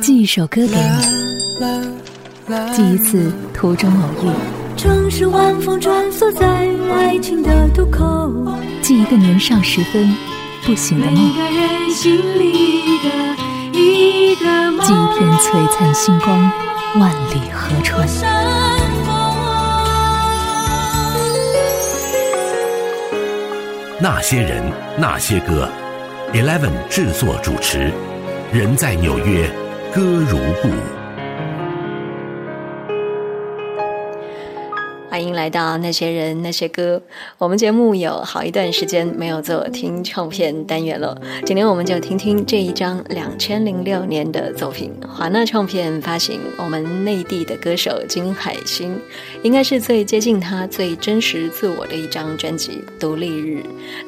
寄一首歌给你，寄一次途中偶遇。城市晚风穿梭在爱情的渡口，寄一个年少时分不醒的梦。每个人心里的一个梦。寄一片璀璨星光，万里河川。那些人，那些歌，Eleven 制作主持。人在纽约，歌如故。欢迎来到那些人那些歌。我们节目有好一段时间没有做听唱片单元了，今天我们就听听这一张两千零六年的作品。华纳唱片发行，我们内地的歌手金海心，应该是最接近他最真实自我的一张专辑《独立日》。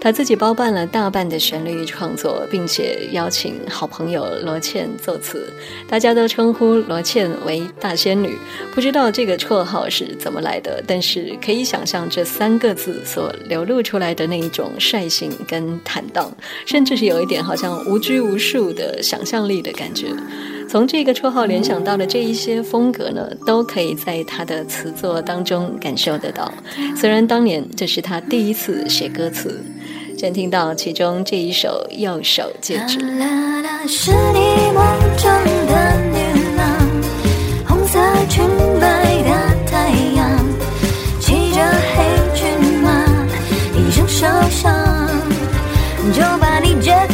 他自己包办了大半的旋律创作，并且邀请好朋友罗茜作词，大家都称呼罗茜为大仙女。不知道这个绰号是怎么来的？但是可以想象这三个字所流露出来的那一种率性跟坦荡，甚至是有一点好像无拘无束的想象力的感觉。从这个绰号联想到的这一些风格呢，都可以在他的词作当中感受得到。虽然当年这是他第一次写歌词，先听到其中这一首《右手戒指》。是你梦中的女郎，红色裙摆就把你解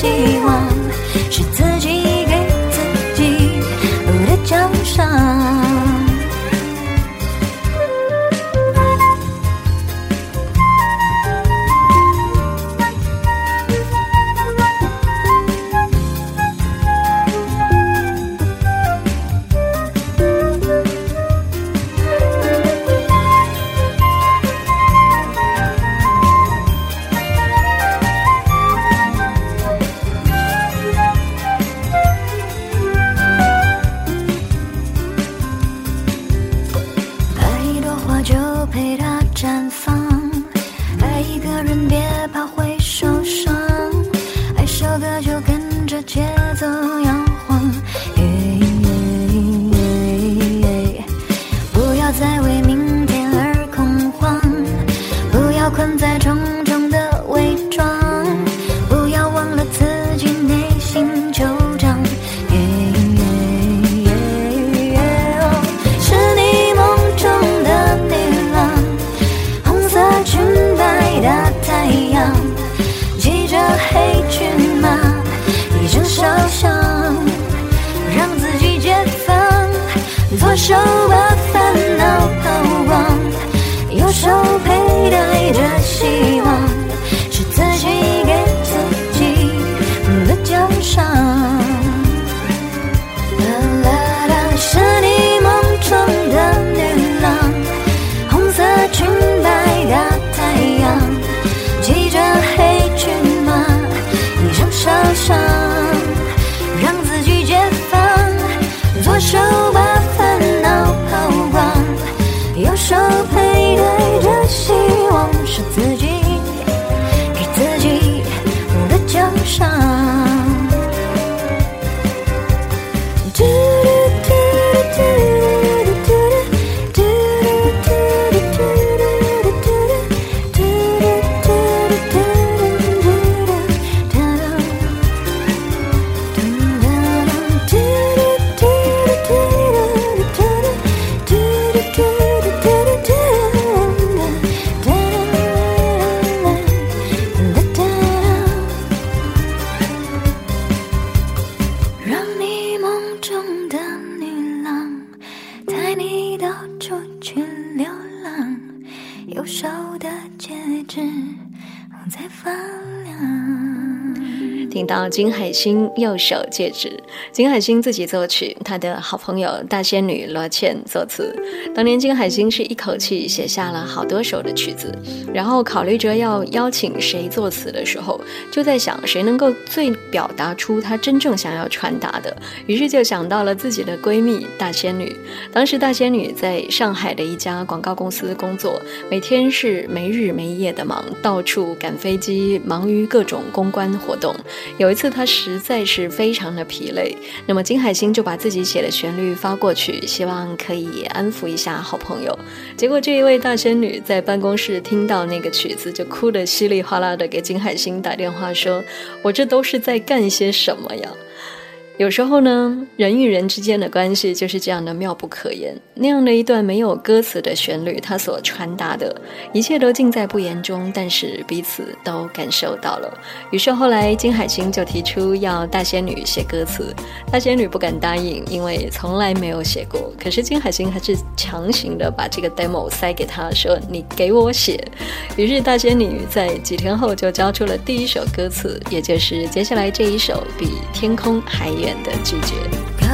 希望，金海心右手戒指，金海心自己作曲，他的好朋友大仙女罗茜作词。当年金海心是一口气写下了好多首的曲子，然后考虑着要邀请谁作词的时候，就在想谁能够最表达出他真正想要传达的，于是就想到了自己的闺蜜大仙女。当时大仙女在上海的一家广告公司工作，每天是没日没夜的忙，到处赶飞机，忙于各种公关活动。有一次，他实在是非常的疲累，那么金海心就把自己写的旋律发过去，希望可以安抚一下好朋友。结果这一位大仙女在办公室听到那个曲子，就哭得稀里哗啦的给金海心打电话说：“我这都是在干些什么呀？”有时候呢，人与人之间的关系就是这样的妙不可言。那样的一段没有歌词的旋律，它所传达的一切都尽在不言中，但是彼此都感受到了。于是后来金海心就提出要大仙女写歌词，大仙女不敢答应，因为从来没有写过。可是金海心还是强行的把这个 demo 塞给他，说你给我写。于是大仙女在几天后就交出了第一首歌词，也就是接下来这一首《比天空还远》。的拒绝。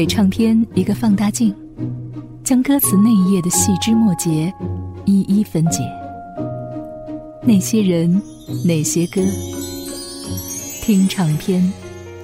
给唱片一个放大镜，将歌词那一页的细枝末节一一分解。那些人，那些歌，听唱片。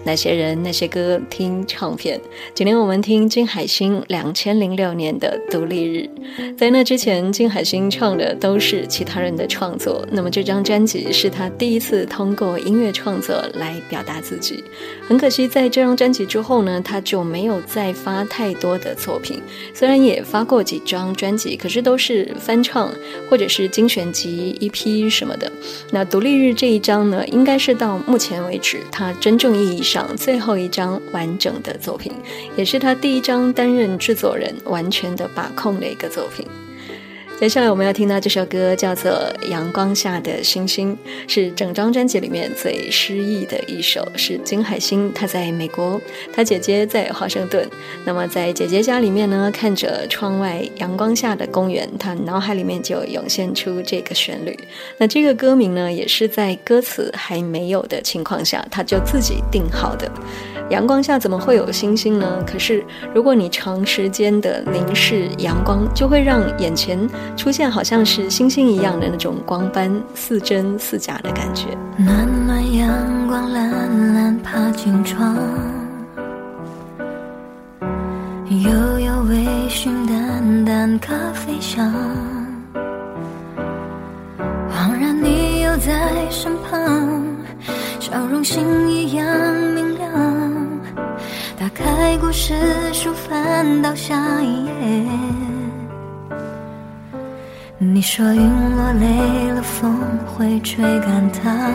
那些人，那些歌，听唱片。今天我们听金海心两千零六年的《独立日》。在那之前，金海心唱的都是其他人的创作。那么这张专辑是他第一次通过音乐创作来表达自己。很可惜，在这张专辑之后呢，他就没有再发太多的作品。虽然也发过几张专辑，可是都是翻唱或者是精选集、EP 什么的。那《独立日》这一张呢，应该是到目前为止他真正意义上。最后一张完整的作品，也是他第一张担任制作人、完全的把控的一个作品。接下来我们要听到这首歌，叫做《阳光下的星星》，是整张专辑里面最诗意的一首。是金海心，他在美国，他姐姐在华盛顿。那么在姐姐家里面呢，看着窗外阳光下的公园，他脑海里面就涌现出这个旋律。那这个歌名呢，也是在歌词还没有的情况下，他就自己定好的。阳光下怎么会有星星呢？可是如果你长时间的凝视阳光，就会让眼前出现好像是星星一样的那种光斑，似真似假的感觉。暖暖阳光，懒懒爬进窗，悠悠微醺，淡淡咖啡香，恍然你又在身旁，笑容星一样明亮。打开故事书，翻到下一页。你说云落累了，风会吹干它。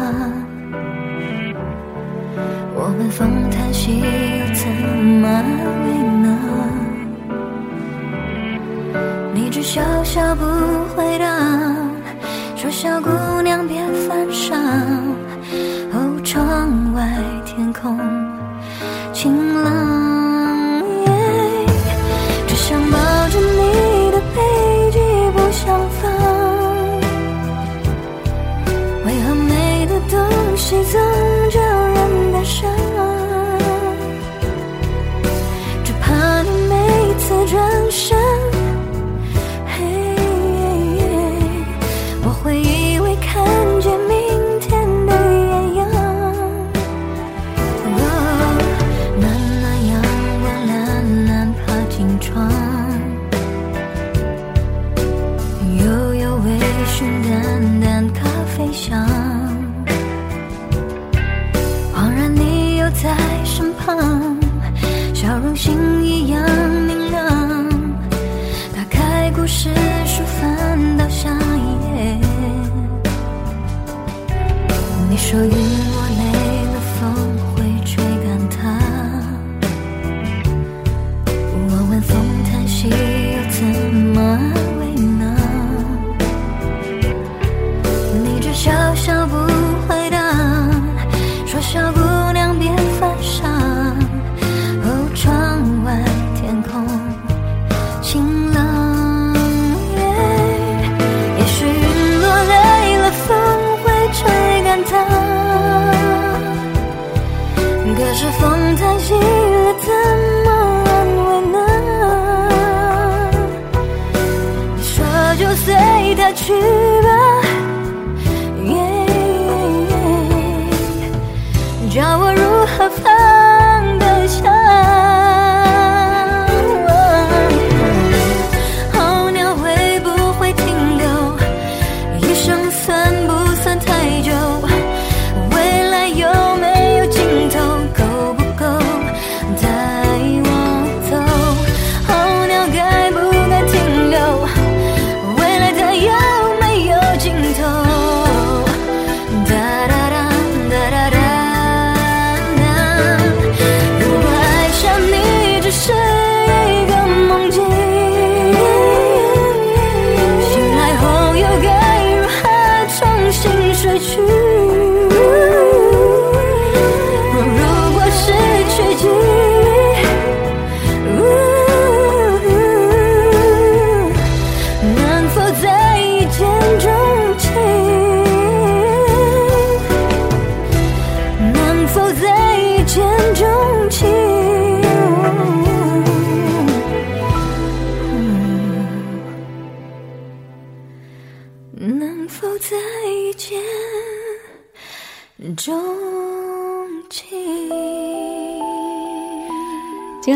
我问风叹息，又怎么安慰呢？你只笑笑不回答，说小姑娘别犯傻。哦，窗外天空。旁，笑容星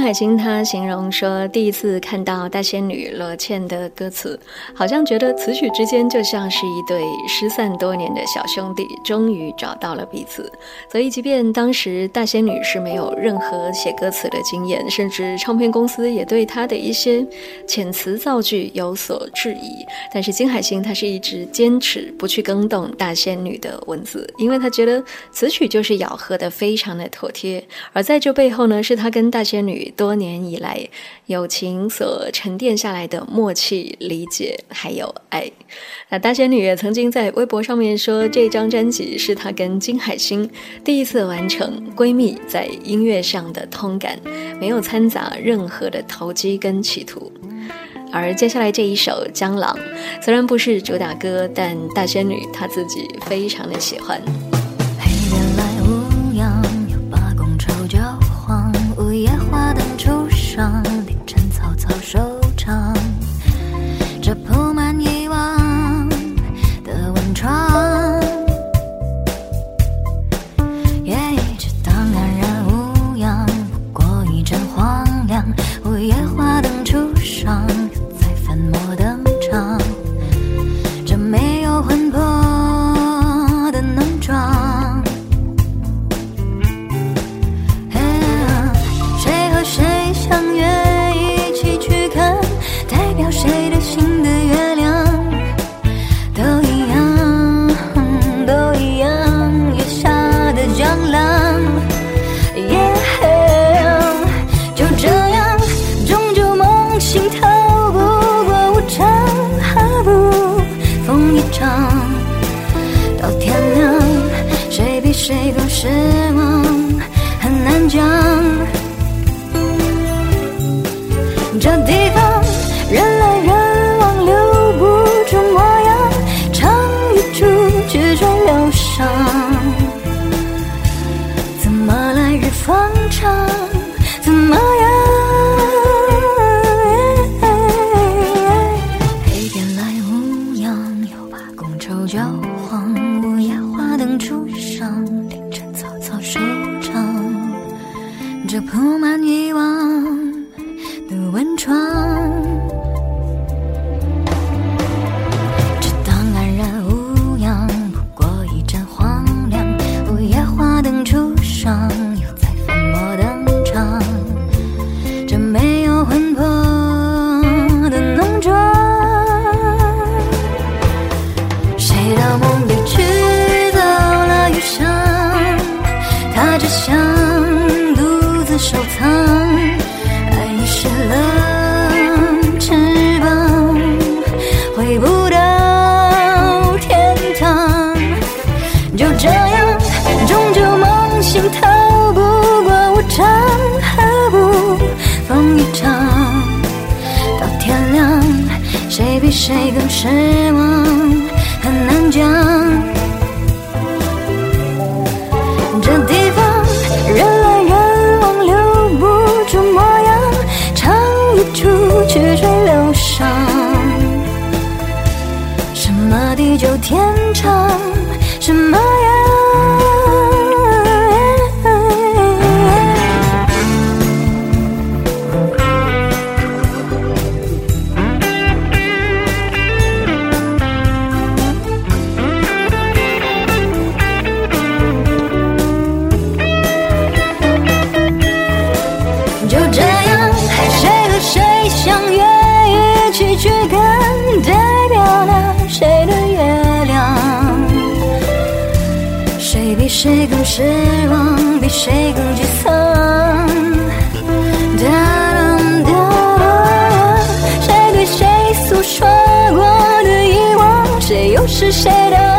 海心他形容说，第一次看到大仙女罗茜的歌词，好像觉得词曲之间就像是一对失散多年的小兄弟，终于找到了彼此。所以，即便当时大仙女是没有任何写歌词的经验，甚至唱片公司也对她的一些遣词造句有所质疑，但是金海心他是一直坚持不去更动大仙女的文字，因为他觉得词曲就是咬合的非常的妥帖，而在这背后呢，是他跟大仙女。多年以来友情所沉淀下来的默契、理解还有爱。那大仙女也曾经在微博上面说，这张专辑是她跟金海心第一次完成闺蜜在音乐上的通感，没有掺杂任何的投机跟企图。而接下来这一首《江郎》，虽然不是主打歌，但大仙女她自己非常的喜欢。收谁谁更失望，比谁更沮丧？哒啦哒，谁对谁诉说过的遗忘？谁又是谁的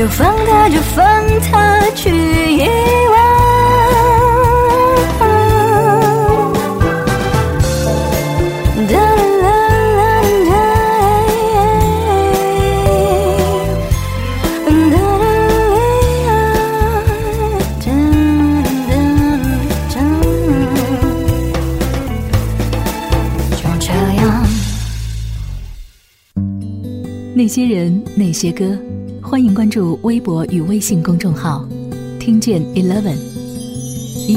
就放他，就放他去遗忘。哒啦啦啦，哒啦啦啦，就这样。那些人，那些歌。关注微博与微信公众号，听见 Eleven，E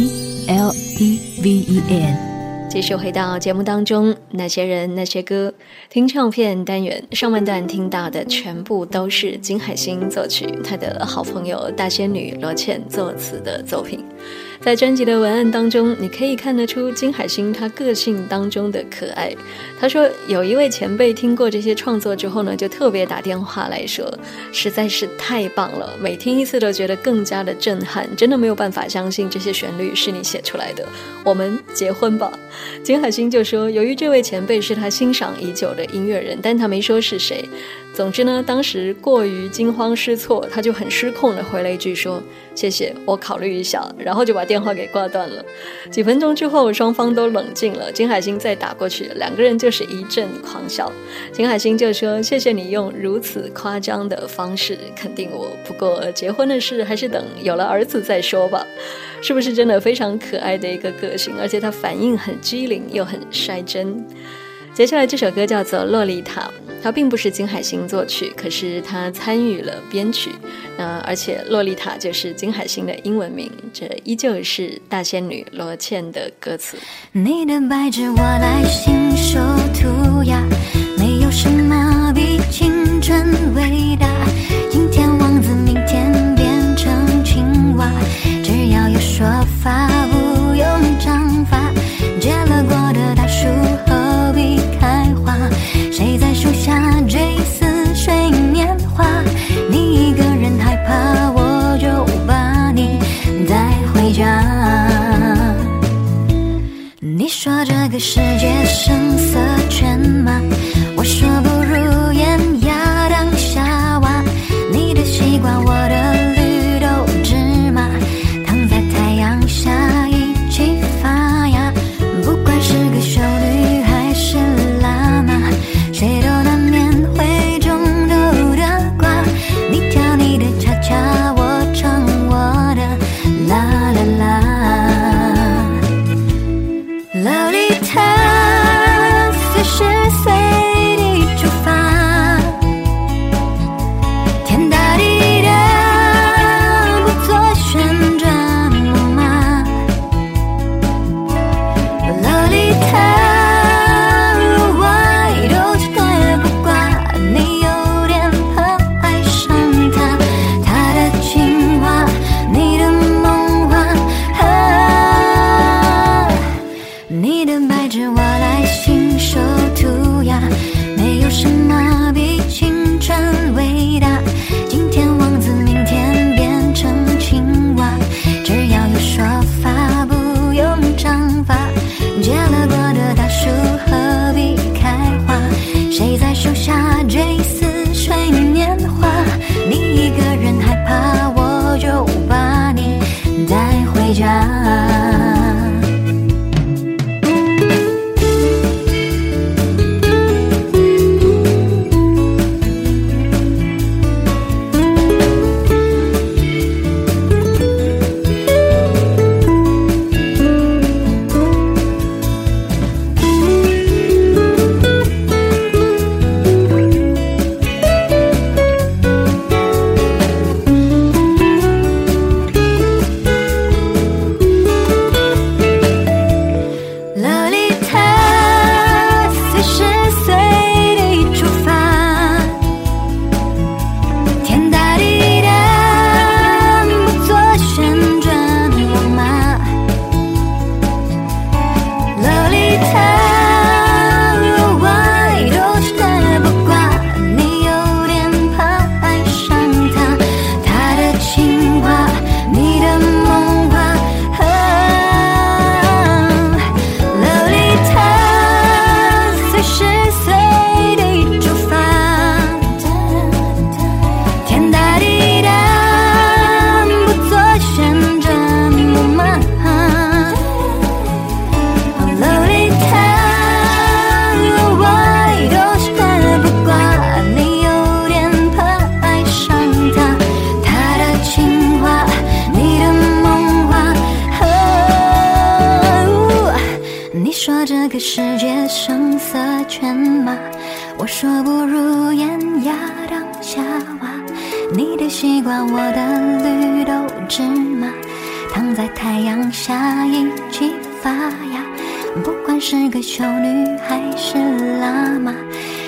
L E V E N。继续回到节目当中，那些人那些歌，听唱片单元上半段听到的全部都是金海心作曲，他的好朋友大仙女罗茜作词的作品。在专辑的文案当中，你可以看得出金海心她个性当中的可爱。他说，有一位前辈听过这些创作之后呢，就特别打电话来说，实在是太棒了，每听一次都觉得更加的震撼，真的没有办法相信这些旋律是你写出来的。我们结婚吧。金海心就说，由于这位前辈是他欣赏已久的音乐人，但他没说是谁。总之呢，当时过于惊慌失措，他就很失控的回了一句说：“谢谢，我考虑一下。”然后就把电话给挂断了。几分钟之后，双方都冷静了，金海心再打过去，两个人就是一阵狂笑。金海心就说：“谢谢你用如此夸张的方式肯定我，不过结婚的事还是等有了儿子再说吧。”是不是真的非常可爱的一个个性？而且他反应很机灵又很率真。接下来这首歌叫做《洛丽塔》。它并不是金海心作曲，可是他参与了编曲。那而且洛丽塔就是金海心的英文名，这依旧是大仙女罗茜的歌词。你的白纸我来信手涂鸦，没有什么比青春伟大。个世界声色犬马，我说不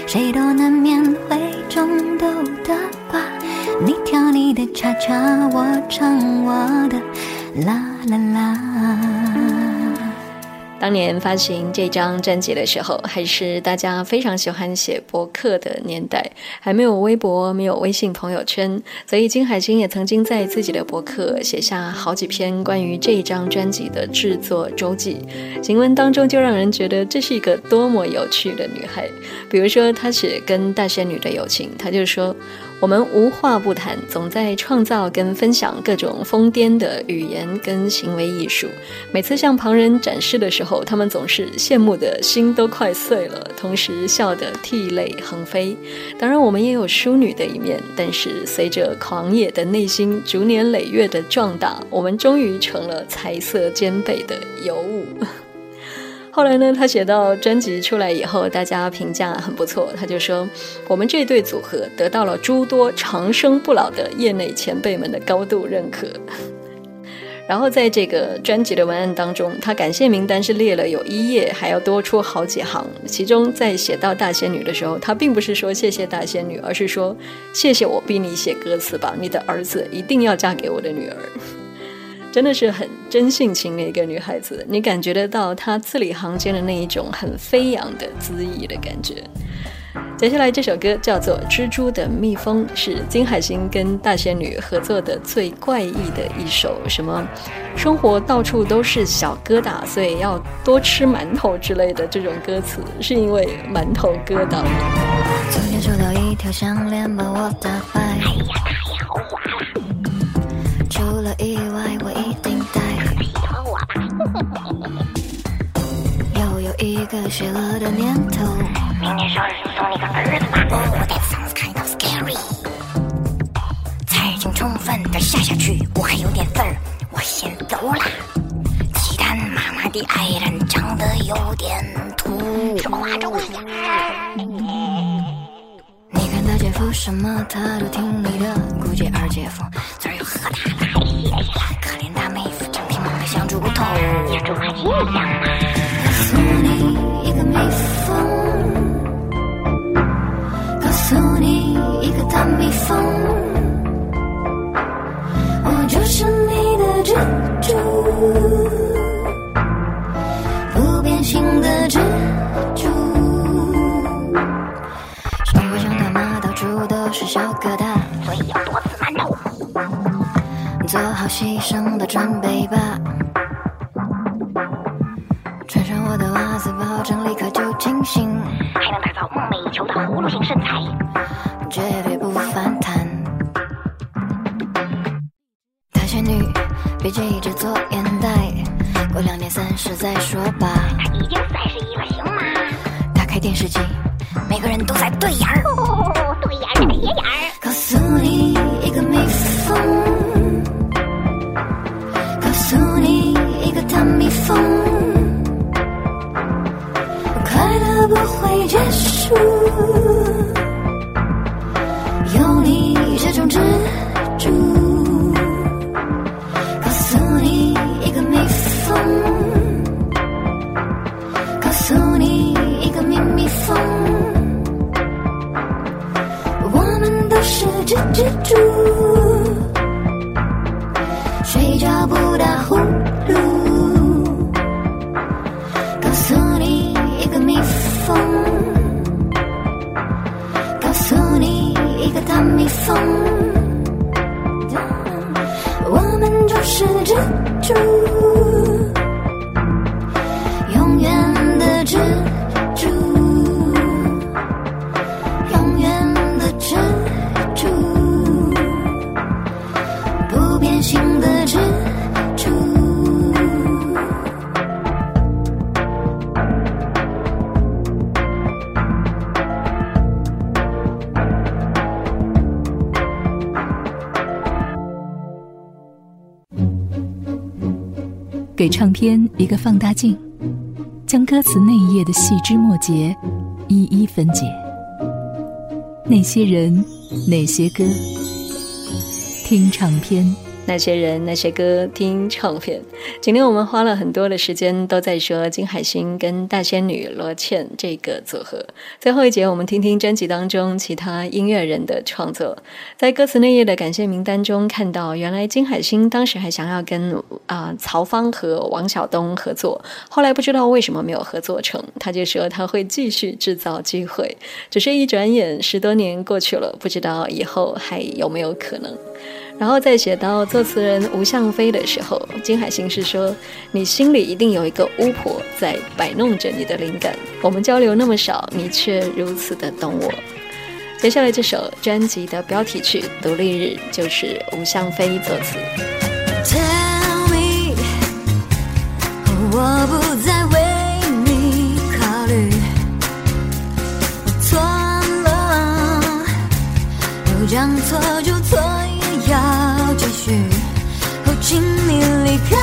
谁都难免会中豆的瓜。你跳你的恰恰，我唱我的啦啦啦。当年发行这张专辑的时候，还是大家非常喜欢写博客的年代，还没有微博，没有微信朋友圈，所以金海心也曾经在自己的博客写下好几篇关于这张专辑的制作周记。行文当中就让人觉得这是一个多么有趣的女孩。比如说，她写跟大仙女的友情，她就说。我们无话不谈，总在创造跟分享各种疯癫的语言跟行为艺术。每次向旁人展示的时候，他们总是羡慕的心都快碎了，同时笑得涕泪横飞。当然，我们也有淑女的一面，但是随着狂野的内心逐年累月的壮大，我们终于成了彩色兼备的尤物。后来呢，他写到专辑出来以后，大家评价很不错。他就说，我们这对组合得到了诸多长生不老的业内前辈们的高度认可。然后在这个专辑的文案当中，他感谢名单是列了有一页，还要多出好几行。其中在写到大仙女的时候，他并不是说谢谢大仙女，而是说谢谢我逼你写歌词吧，你的儿子一定要嫁给我的女儿。真的是很真性情的一个女孩子，你感觉得到她字里行间的那一种很飞扬的恣意的感觉。接下来这首歌叫做《蜘蛛的蜜蜂》，是金海心跟大仙女合作的最怪异的一首。什么生活到处都是小疙瘩，所以要多吃馒头之类的这种歌词，是因为馒头疙瘩。昨天收到一条项链把我打败。哎呀，太豪华了。一定带。又有一个邪恶的念头。明年生日送你个儿子吧。我的嗓子看到 scary。菜已经充分的下下去，我还有点事儿，我先走了。鸡蛋妈妈的爱人长得有点土。什么花粥你看大姐夫什么他都听你的，估计二姐夫嘴儿又喝大了。可怜大妹子，整天忙得像猪骨头。你猪八戒一样吗？告诉你一个蜜蜂，告诉你一个大蜜蜂，我就是你的蜘蛛，好牺牲的准备吧，穿上我的袜子，保证立刻就清醒，还能打造梦寐以求的葫芦形身材，只蜘蛛。睡觉不打呼噜，告诉你一个蜜蜂，告诉你一个大蜜蜂，我们就是蜘蛛，给唱片一个放大镜，将歌词内页的细枝末节一一分解。那些人，那些歌，听唱片。那些人，那些歌，听唱片。今天我们花了很多的时间，都在说金海心跟大仙女罗茜这个组合。最后一节，我们听听专辑当中其他音乐人的创作。在歌词内页的感谢名单中，看到原来金海心当时还想要跟啊曹芳和王晓东合作，后来不知道为什么没有合作成。他就说他会继续制造机会，只是一转眼十多年过去了，不知道以后还有没有可能。然后在写到作词人吴向飞的时候，金海心是说：“你心里一定有一个巫婆在摆弄着你的灵感。我们交流那么少，你却如此的懂我。”接下来这首专辑的标题曲《独立日》就是吴向飞作词。Tell me，我不再为你考虑，我错了，有将错就错。要继续，不，请你离开，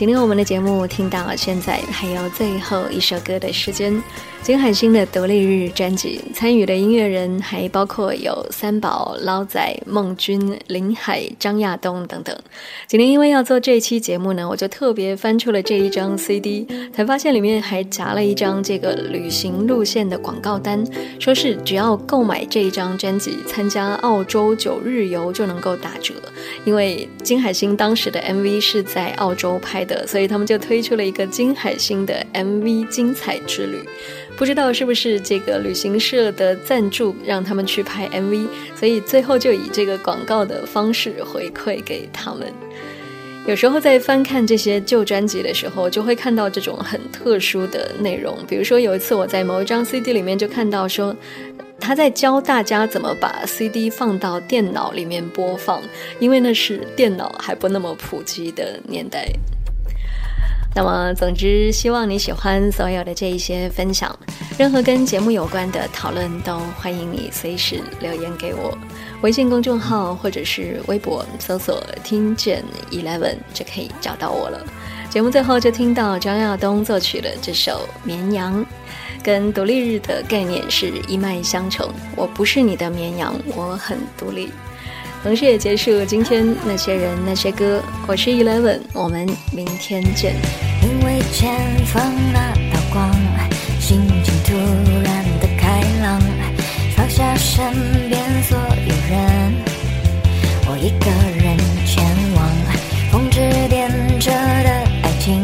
今天我们的节目听到了现在还有最后一首歌的时间，金海心的独立日专辑参与的音乐人还包括有三宝、捞仔、孟君、林海、张亚东等等。今天因为要做这一期节目呢，我就特别翻出了这一张 CD，才发现里面还夹了一张这个旅行路线的广告单，说是只要购买这一张专辑，参加澳洲九日游就能够打折。因为金海心当时的 MV 是在澳洲拍所以他们就推出了一个金海心的 MV 精彩之旅。不知道是不是这个旅行社的赞助让他们去拍 MV，所以最后就以这个广告的方式回馈给他们。有时候在翻看这些旧专辑的时候，就会看到这种很特殊的内容。比如说有一次我在某一张 CD 里面就看到说，他在教大家怎么把 CD 放到电脑里面播放，因为那是电脑还不那么普及的年代。那么，总之，希望你喜欢所有的这一些分享。任何跟节目有关的讨论，都欢迎你随时留言给我。微信公众号或者是微博搜索“听见 Eleven” 就可以找到我了。节目最后就听到张亚东作曲的这首《绵羊》，跟独立日的概念是一脉相承。我不是你的绵羊，我很独立。同时也结束今天那些人那些歌。我是 Eleven，我们明天见。因为前方那道光，心情突然的开朗，放下身边所有人，我一个人前往。风致点着的爱情，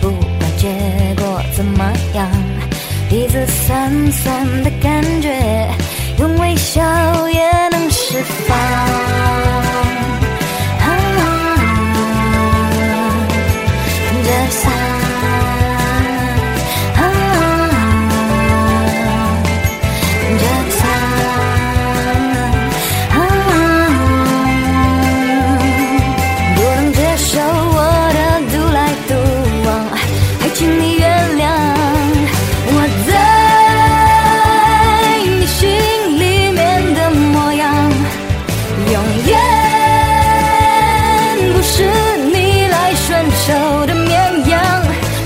不管结果怎么样，鼻子酸酸的感觉，用微笑也能释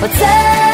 我在